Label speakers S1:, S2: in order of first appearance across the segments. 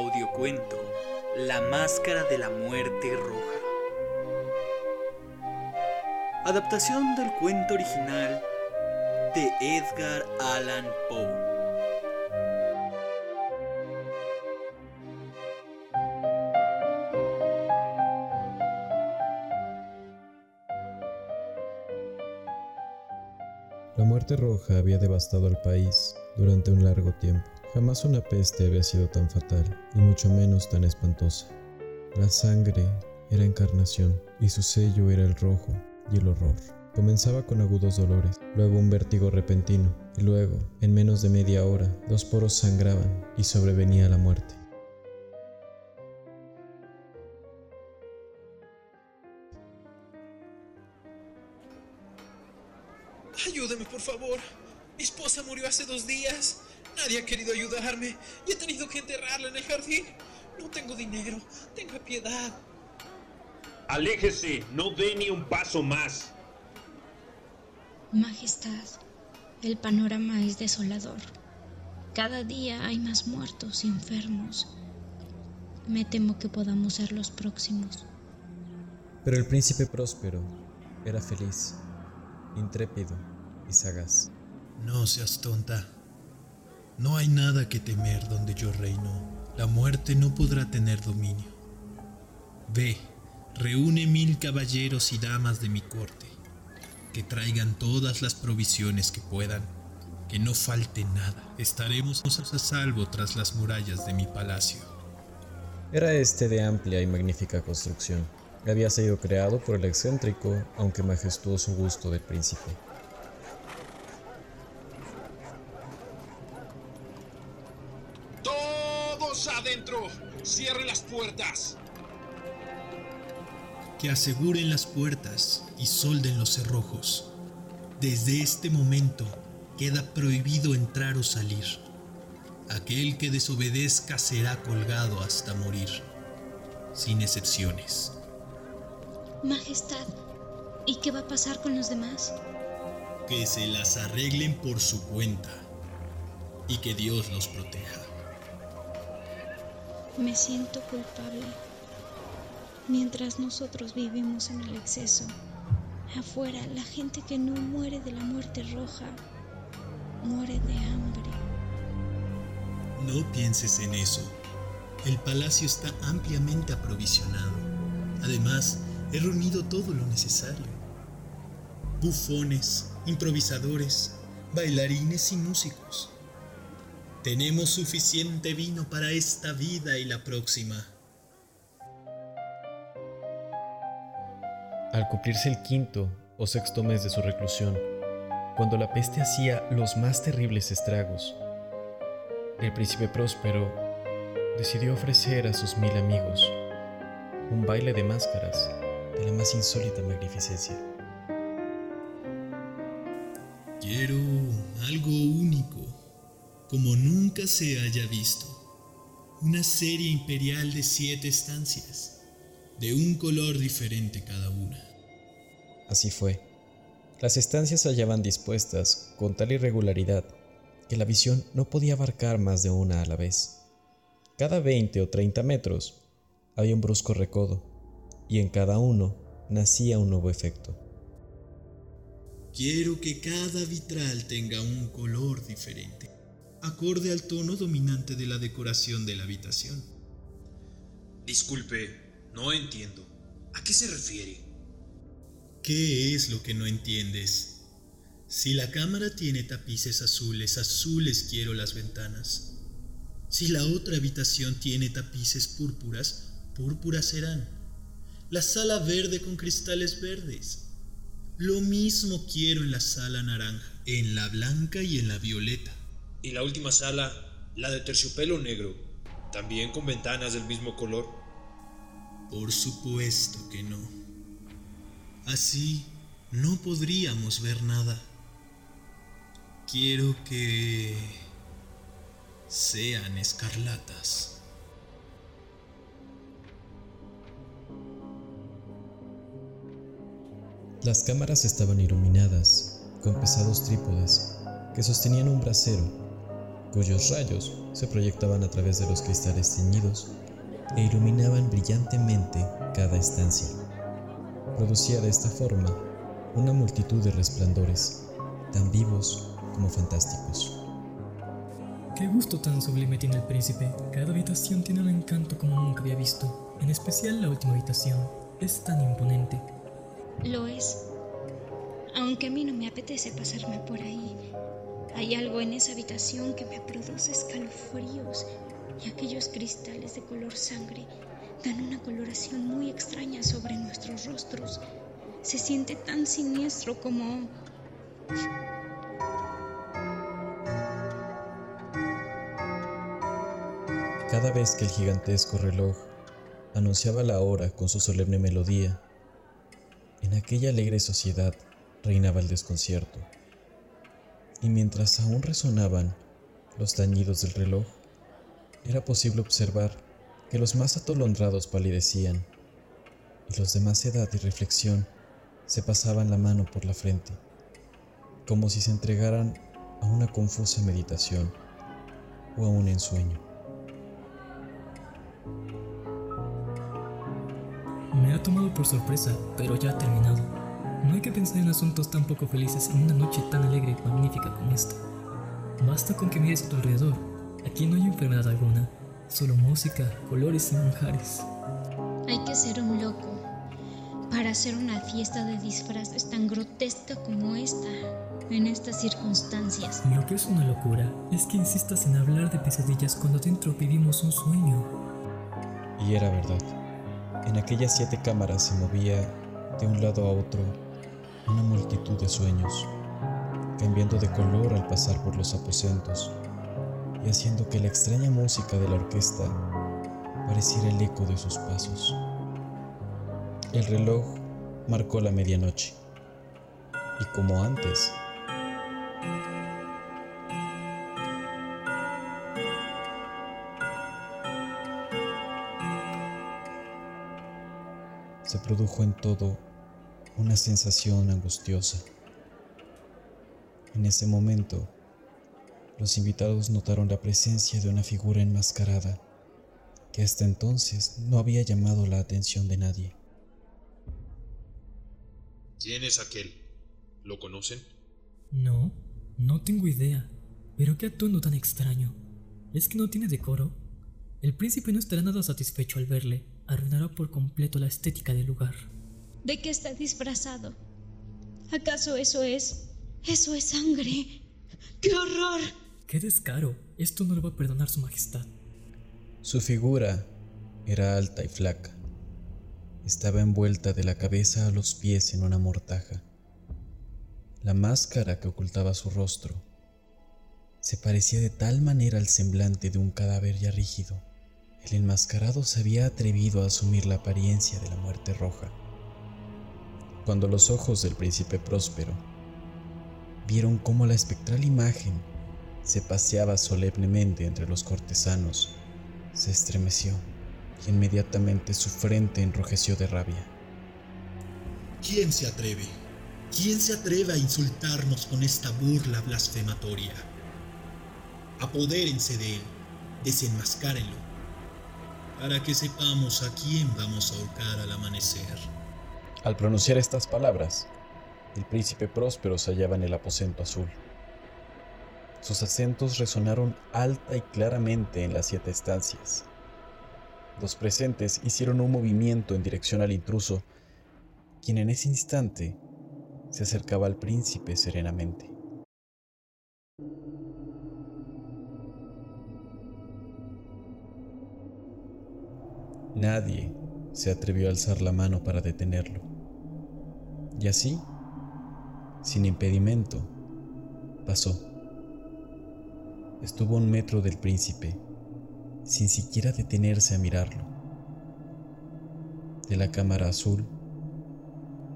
S1: Audiocuento La Máscara de la Muerte Roja. Adaptación del cuento original de Edgar Allan Poe.
S2: La muerte roja había devastado al país durante un largo tiempo. Jamás una peste había sido tan fatal, y mucho menos tan espantosa. La sangre era encarnación, y su sello era el rojo y el horror. Comenzaba con agudos dolores, luego un vértigo repentino, y luego, en menos de media hora, los poros sangraban y sobrevenía la muerte.
S3: Ayúdame, por favor. Mi esposa murió hace dos días. Nadie ha querido ayudarme y he tenido que enterrarla en el jardín. No tengo dinero. Tenga piedad.
S4: Aléjese, no dé ni un paso más.
S5: Majestad, el panorama es desolador. Cada día hay más muertos y enfermos. Me temo que podamos ser los próximos.
S2: Pero el príncipe próspero era feliz, intrépido y sagaz.
S3: No seas tonta. No hay nada que temer donde yo reino. La muerte no podrá tener dominio. Ve, reúne mil caballeros y damas de mi corte. Que traigan todas las provisiones que puedan. Que no falte nada. Estaremos a salvo tras las murallas de mi palacio.
S2: Era este de amplia y magnífica construcción. Había sido creado por el excéntrico, aunque majestuoso gusto del príncipe.
S4: Adentro! ¡Cierre las puertas!
S3: Que aseguren las puertas y solden los cerrojos. Desde este momento queda prohibido entrar o salir. Aquel que desobedezca será colgado hasta morir, sin excepciones.
S5: Majestad, ¿y qué va a pasar con los demás?
S3: Que se las arreglen por su cuenta y que Dios los proteja.
S5: Me siento culpable. Mientras nosotros vivimos en el exceso, afuera la gente que no muere de la muerte roja, muere de hambre.
S3: No pienses en eso. El palacio está ampliamente aprovisionado. Además, he reunido todo lo necesario. Bufones, improvisadores, bailarines y músicos. Tenemos suficiente vino para esta vida y la próxima.
S2: Al cumplirse el quinto o sexto mes de su reclusión, cuando la peste hacía los más terribles estragos, el príncipe próspero decidió ofrecer a sus mil amigos un baile de máscaras de la más insólita magnificencia.
S3: Quiero algo único, como nunca se haya visto. Una serie imperial de siete estancias, de un color diferente cada una.
S2: Así fue. Las estancias se hallaban dispuestas con tal irregularidad que la visión no podía abarcar más de una a la vez. Cada 20 o 30 metros había un brusco recodo, y en cada uno nacía un nuevo efecto.
S3: Quiero que cada vitral tenga un color diferente, acorde al tono dominante de la decoración de la habitación.
S4: Disculpe, no entiendo. ¿A qué se refiere?
S3: ¿Qué es lo que no entiendes? Si la cámara tiene tapices azules, azules quiero las ventanas. Si la otra habitación tiene tapices púrpuras, púrpuras serán. La sala verde con cristales verdes. Lo mismo quiero en la sala naranja, en la blanca y en la violeta.
S4: ¿Y la última sala, la de terciopelo negro, también con ventanas del mismo color?
S3: Por supuesto que no. Así no podríamos ver nada. Quiero que sean escarlatas.
S2: Las cámaras estaban iluminadas con pesados trípodes que sostenían un brasero cuyos rayos se proyectaban a través de los cristales teñidos e iluminaban brillantemente cada estancia. Producía de esta forma una multitud de resplandores, tan vivos como fantásticos.
S6: Qué gusto tan sublime tiene el príncipe. Cada habitación tiene un encanto como nunca había visto. En especial la última habitación. Es tan imponente.
S5: Lo es. Aunque a mí no me apetece pasarme por ahí. Hay algo en esa habitación que me produce escalofríos y aquellos cristales de color sangre dan una coloración muy extraña sobre nuestros rostros. Se siente tan siniestro como
S2: Cada vez que el gigantesco reloj anunciaba la hora con su solemne melodía, en aquella alegre sociedad reinaba el desconcierto. Y mientras aún resonaban los tañidos del reloj, era posible observar que los más atolondrados palidecían y los de más edad y reflexión se pasaban la mano por la frente, como si se entregaran a una confusa meditación o a un ensueño.
S6: Me ha tomado por sorpresa, pero ya ha terminado. No hay que pensar en asuntos tan poco felices en una noche tan alegre y magnífica como esta. Basta con que mires a tu alrededor. Aquí no hay enfermedad alguna, solo música, colores y manjares.
S5: hay que ser un loco para hacer una fiesta de disfraces tan grotesca como esta en estas circunstancias.
S6: Lo que es una locura es que insistas en hablar de pesadillas cuando dentro vivimos un sueño.
S2: Y era verdad. En aquellas siete cámaras se movía de un lado a otro una multitud de sueños, cambiando de color al pasar por los aposentos y haciendo que la extraña música de la orquesta pareciera el eco de sus pasos. El reloj marcó la medianoche y como antes, se produjo en todo una sensación angustiosa. En ese momento, los invitados notaron la presencia de una figura enmascarada que hasta entonces no había llamado la atención de nadie.
S4: ¿Quién es aquel? ¿Lo conocen?
S6: No, no tengo idea. Pero qué atuendo tan extraño. ¿Es que no tiene decoro? El príncipe no estará nada satisfecho al verle. Arruinará por completo la estética del lugar.
S5: ¿De qué está disfrazado? ¿Acaso eso es... eso es sangre? ¡Qué horror!
S6: ¡Qué descaro! Esto no lo va a perdonar su majestad.
S2: Su figura era alta y flaca. Estaba envuelta de la cabeza a los pies en una mortaja. La máscara que ocultaba su rostro se parecía de tal manera al semblante de un cadáver ya rígido el enmascarado se había atrevido a asumir la apariencia de la muerte roja. Cuando los ojos del príncipe próspero vieron cómo la espectral imagen se paseaba solemnemente entre los cortesanos, se estremeció y inmediatamente su frente enrojeció de rabia.
S3: ¿Quién se atreve? ¿Quién se atreve a insultarnos con esta burla blasfematoria? Apodérense de él, desenmascárenlo para que sepamos a quién vamos a ahorcar al amanecer.
S2: Al pronunciar estas palabras, el príncipe próspero se hallaba en el aposento azul. Sus acentos resonaron alta y claramente en las siete estancias. Los presentes hicieron un movimiento en dirección al intruso, quien en ese instante se acercaba al príncipe serenamente. Nadie se atrevió a alzar la mano para detenerlo. Y así, sin impedimento, pasó. Estuvo un metro del príncipe, sin siquiera detenerse a mirarlo. De la cámara azul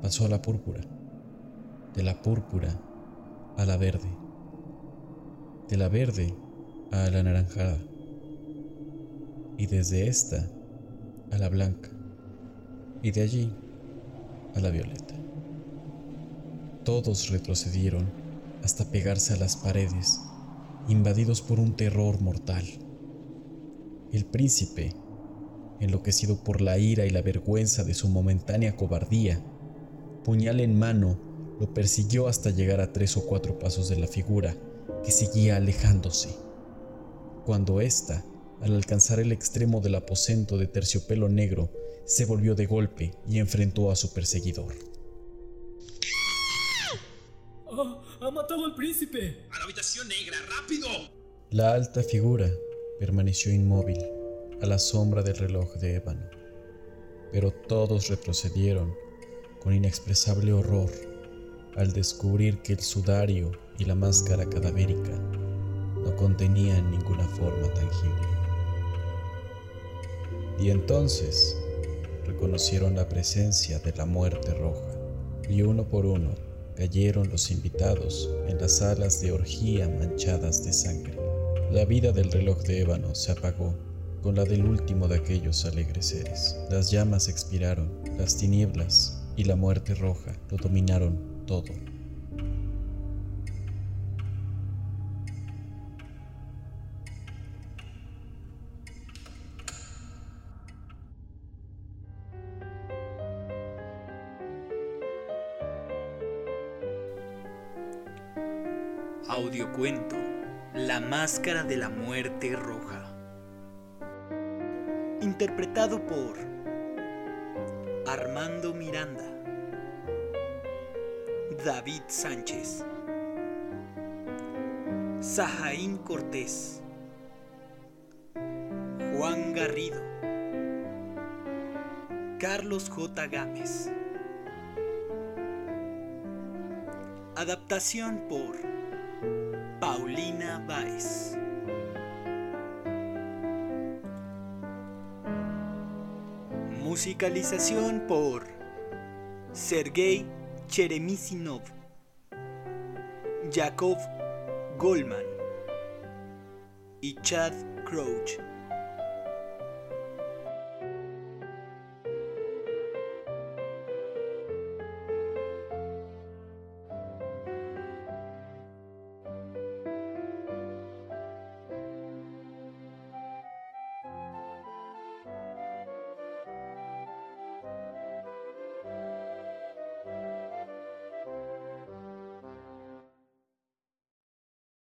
S2: pasó a la púrpura, de la púrpura a la verde, de la verde a la naranjada, y desde esta a la blanca y de allí a la violeta. Todos retrocedieron hasta pegarse a las paredes invadidos por un terror mortal. El príncipe, enloquecido por la ira y la vergüenza de su momentánea cobardía, puñal en mano, lo persiguió hasta llegar a tres o cuatro pasos de la figura, que seguía alejándose. Cuando ésta, al alcanzar el extremo del aposento de terciopelo negro, se volvió de golpe y enfrentó a su perseguidor.
S6: ¡Oh! ¡Ha matado al príncipe!
S4: ¡A la habitación negra, rápido!
S2: La alta figura permaneció inmóvil a la sombra del reloj de ébano, pero todos retrocedieron con inexpresable horror al descubrir que el sudario y la máscara cadavérica no contenían ninguna forma tangible. Y entonces reconocieron la presencia de la muerte roja, y uno por uno cayeron los invitados en las salas de orgía manchadas de sangre. La vida del reloj de ébano se apagó con la del último de aquellos alegres seres. Las llamas expiraron, las tinieblas y la muerte roja lo dominaron todo.
S3: Audiocuento La Máscara de la Muerte Roja. Interpretado por Armando Miranda, David Sánchez, Sajaín Cortés, Juan Garrido, Carlos J. Gámez. Adaptación por Paulina Baez. Musicalización por Sergei Cheremisinov, Yakov Goldman y Chad Crouch.